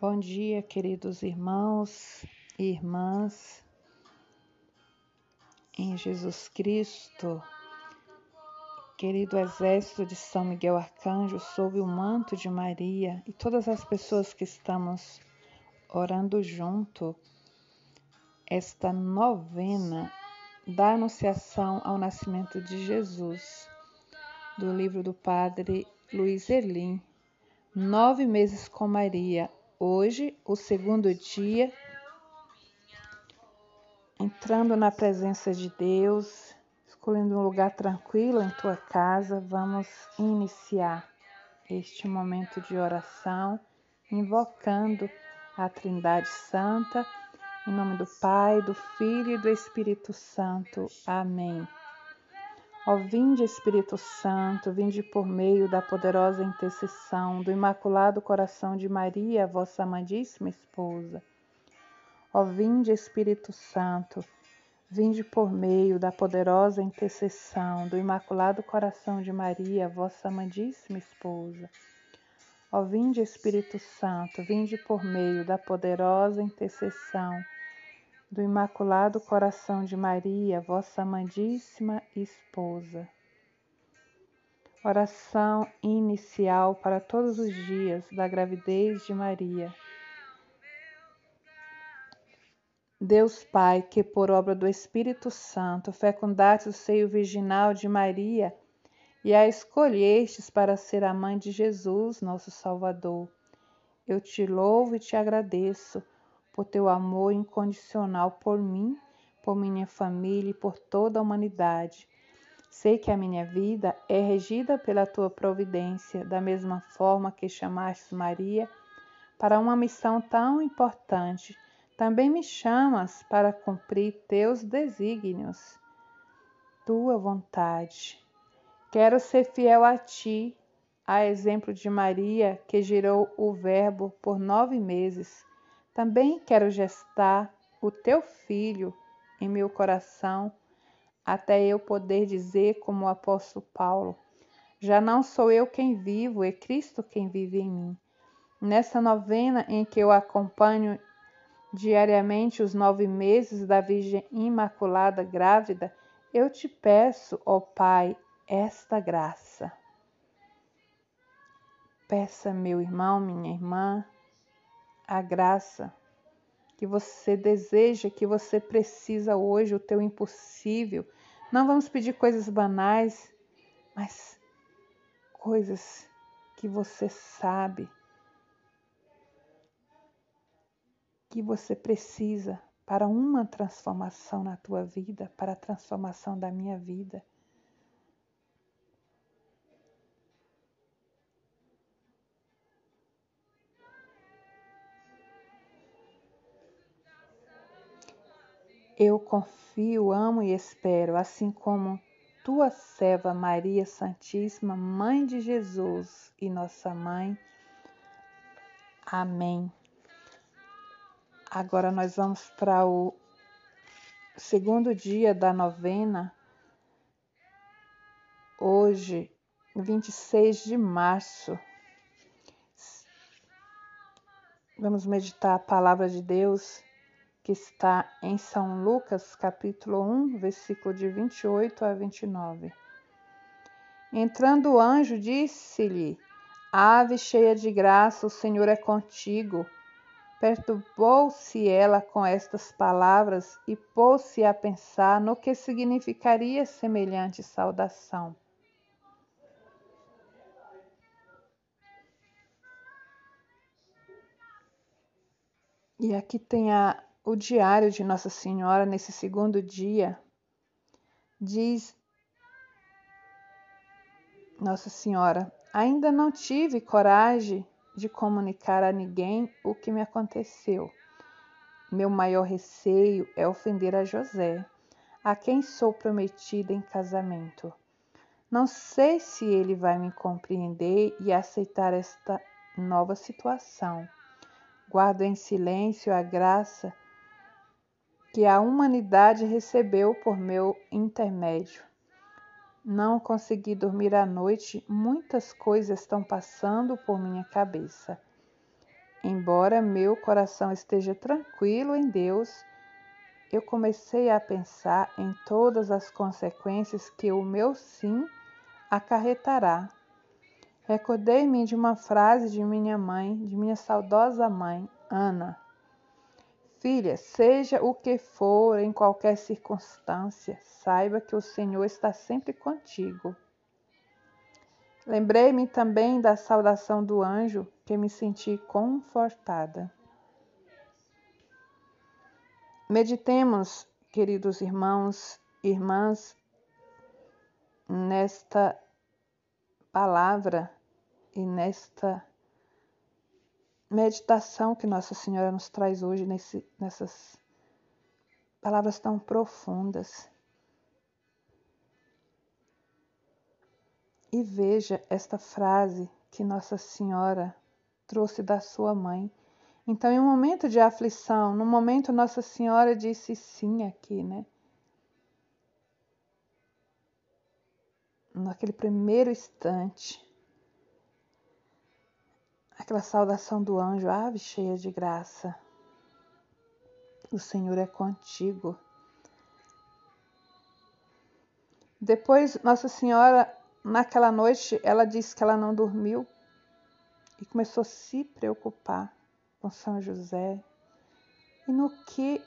Bom dia, queridos irmãos e irmãs em Jesus Cristo. Querido exército de São Miguel Arcanjo, sob o manto de Maria e todas as pessoas que estamos orando junto, esta novena da Anunciação ao Nascimento de Jesus, do livro do Padre Luiz Elim, Nove Meses com Maria, Hoje, o segundo dia, entrando na presença de Deus, escolhendo um lugar tranquilo em tua casa, vamos iniciar este momento de oração, invocando a Trindade Santa, em nome do Pai, do Filho e do Espírito Santo. Amém. Ó vinde Espírito Santo, vinde por meio da poderosa intercessão do Imaculado Coração de Maria, vossa amadíssima esposa. Ó vinde Espírito Santo, vinde por meio da poderosa intercessão do Imaculado Coração de Maria, vossa amadíssima esposa. Ó vinde Espírito Santo, vinde por meio da poderosa intercessão do Imaculado Coração de Maria, vossa amadíssima esposa. Oração inicial para todos os dias da gravidez de Maria. Deus Pai, que por obra do Espírito Santo fecundaste o seio virginal de Maria e a escolhestes para ser a mãe de Jesus, nosso Salvador, eu te louvo e te agradeço por teu amor incondicional por mim, por minha família e por toda a humanidade. Sei que a minha vida é regida pela tua providência, da mesma forma que chamaste Maria para uma missão tão importante. Também me chamas para cumprir teus desígnios, tua vontade. Quero ser fiel a ti, a exemplo de Maria, que gerou o Verbo por nove meses também quero gestar o teu filho em meu coração, até eu poder dizer, como o apóstolo Paulo: Já não sou eu quem vivo, é Cristo quem vive em mim. Nessa novena em que eu acompanho diariamente os nove meses da Virgem Imaculada grávida, eu te peço, ó Pai, esta graça. Peça, meu irmão, minha irmã, a graça que você deseja, que você precisa hoje, o teu impossível. Não vamos pedir coisas banais, mas coisas que você sabe que você precisa para uma transformação na tua vida, para a transformação da minha vida. Eu confio, amo e espero, assim como tua serva Maria Santíssima, Mãe de Jesus e nossa mãe. Amém. Agora nós vamos para o segundo dia da novena. Hoje, 26 de março. Vamos meditar a palavra de Deus que está em São Lucas, capítulo 1, versículo de 28 a 29. Entrando o anjo, disse-lhe: Ave cheia de graça, o Senhor é contigo. Perturbou-se ela com estas palavras e pôs-se a pensar no que significaria semelhante saudação. E aqui tem a, o diário de Nossa Senhora nesse segundo dia diz Nossa Senhora, ainda não tive coragem de comunicar a ninguém o que me aconteceu. Meu maior receio é ofender a José, a quem sou prometida em casamento. Não sei se ele vai me compreender e aceitar esta nova situação. Guardo em silêncio a graça que a humanidade recebeu por meu intermédio. Não consegui dormir à noite, muitas coisas estão passando por minha cabeça. embora meu coração esteja tranquilo em Deus, eu comecei a pensar em todas as consequências que o meu sim acarretará. Recordei-me de uma frase de minha mãe, de minha saudosa mãe, Ana. Filha, seja o que for, em qualquer circunstância, saiba que o Senhor está sempre contigo. Lembrei-me também da saudação do anjo, que me senti confortada. Meditemos, queridos irmãos e irmãs, nesta palavra e nesta meditação que Nossa Senhora nos traz hoje, nesse, nessas palavras tão profundas. E veja esta frase que Nossa Senhora trouxe da sua mãe. Então, em um momento de aflição, no momento Nossa Senhora disse sim aqui, né? Naquele primeiro instante, aquela saudação do anjo, ave cheia de graça. O Senhor é contigo. Depois, Nossa Senhora Naquela noite, ela disse que ela não dormiu e começou a se preocupar com São José e no que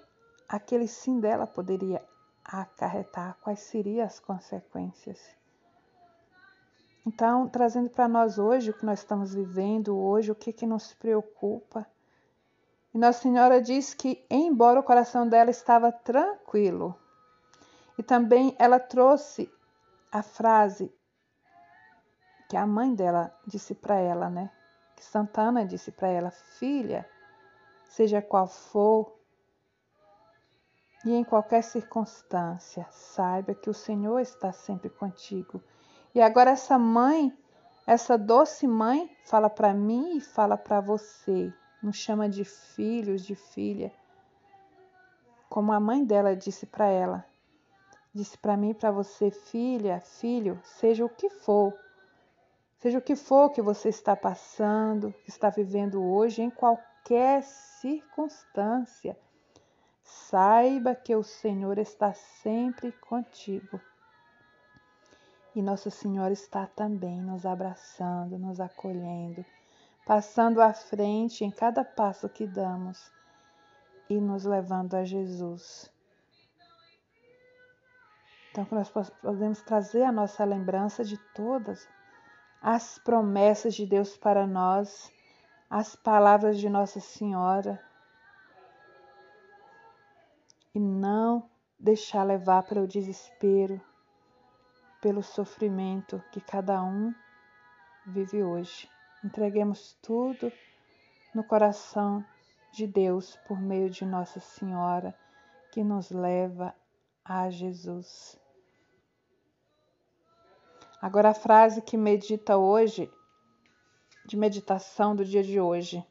aquele sim dela poderia acarretar, quais seriam as consequências. Então, trazendo para nós hoje o que nós estamos vivendo hoje, o que, que nos preocupa. E Nossa Senhora diz que, embora o coração dela estava tranquilo, e também ela trouxe a frase que a mãe dela disse para ela, né? Que Santana disse para ela: Filha, seja qual for e em qualquer circunstância, saiba que o Senhor está sempre contigo. E agora essa mãe, essa doce mãe, fala para mim e fala para você, nos chama de filhos, de filha, como a mãe dela disse para ela. Disse para mim e para você, filha, filho, seja o que for, Seja o que for que você está passando, que está vivendo hoje, em qualquer circunstância, saiba que o Senhor está sempre contigo. E Nossa Senhora está também nos abraçando, nos acolhendo, passando à frente em cada passo que damos e nos levando a Jesus. Então, que nós podemos trazer a nossa lembrança de todas as promessas de Deus para nós, as palavras de Nossa Senhora e não deixar levar pelo desespero, pelo sofrimento que cada um vive hoje. Entreguemos tudo no coração de Deus por meio de Nossa Senhora, que nos leva a Jesus. Agora a frase que medita hoje, de meditação do dia de hoje.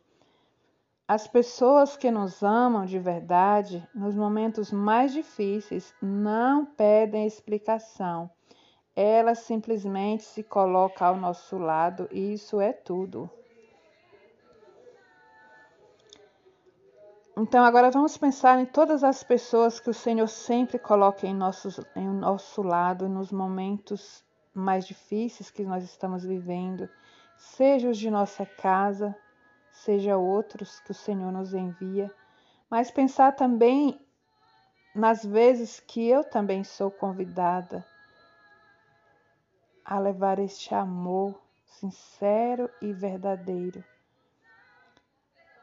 As pessoas que nos amam de verdade, nos momentos mais difíceis, não pedem explicação. Elas simplesmente se colocam ao nosso lado e isso é tudo. Então, agora vamos pensar em todas as pessoas que o Senhor sempre coloca em, nossos, em nosso lado nos momentos mais difíceis que nós estamos vivendo, seja os de nossa casa, seja outros que o Senhor nos envia, mas pensar também nas vezes que eu também sou convidada a levar este amor sincero e verdadeiro.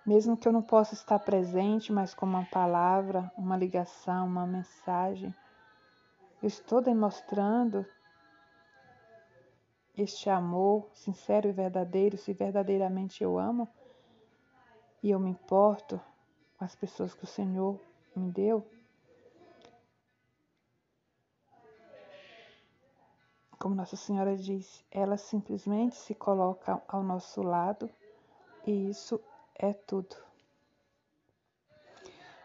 Mesmo que eu não possa estar presente, mas com uma palavra, uma ligação, uma mensagem, eu estou demonstrando este amor sincero e verdadeiro, se verdadeiramente eu amo e eu me importo com as pessoas que o Senhor me deu, como Nossa Senhora diz, ela simplesmente se coloca ao nosso lado e isso é tudo.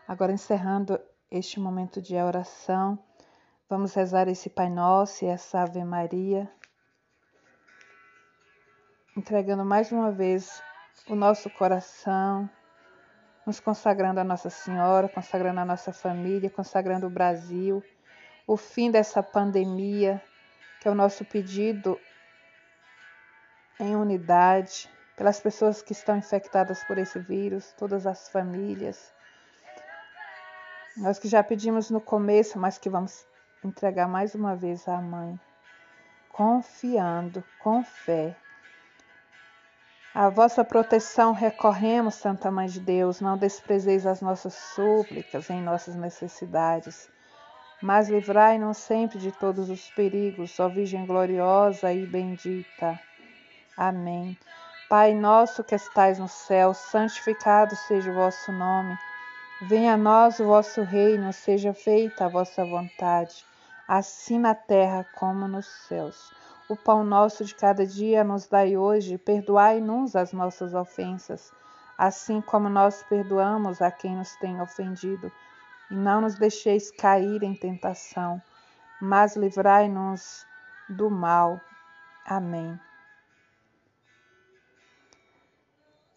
Agora, encerrando este momento de oração, vamos rezar esse Pai Nosso e essa Ave Maria entregando mais uma vez o nosso coração, nos consagrando a Nossa Senhora, consagrando a nossa família, consagrando o Brasil, o fim dessa pandemia, que é o nosso pedido em unidade, pelas pessoas que estão infectadas por esse vírus, todas as famílias. Nós que já pedimos no começo, mas que vamos entregar mais uma vez à Mãe, confiando, com fé. A vossa proteção recorremos, Santa Mãe de Deus, não desprezeis as nossas súplicas em nossas necessidades, mas livrai-nos sempre de todos os perigos, ó Virgem gloriosa e bendita. Amém. Pai nosso que estais no céu, santificado seja o vosso nome. Venha a nós o vosso reino, seja feita a vossa vontade, assim na terra como nos céus. O pão nosso de cada dia nos dai hoje, perdoai-nos as nossas ofensas, assim como nós perdoamos a quem nos tem ofendido. E não nos deixeis cair em tentação, mas livrai-nos do mal. Amém.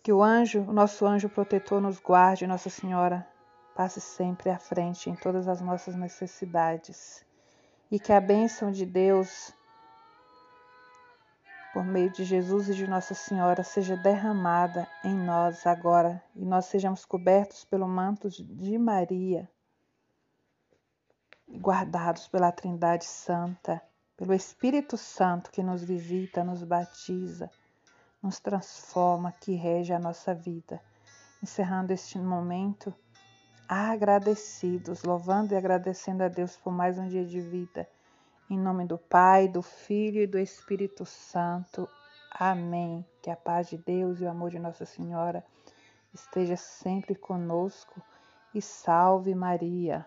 Que o anjo, o nosso anjo protetor, nos guarde, Nossa Senhora, passe sempre à frente em todas as nossas necessidades. E que a bênção de Deus, por meio de Jesus e de Nossa Senhora, seja derramada em nós agora e nós sejamos cobertos pelo manto de Maria, guardados pela Trindade Santa, pelo Espírito Santo que nos visita, nos batiza nos transforma, que rege a nossa vida. Encerrando este momento, agradecidos, louvando e agradecendo a Deus por mais um dia de vida. Em nome do Pai, do Filho e do Espírito Santo. Amém. Que a paz de Deus e o amor de Nossa Senhora esteja sempre conosco e salve Maria.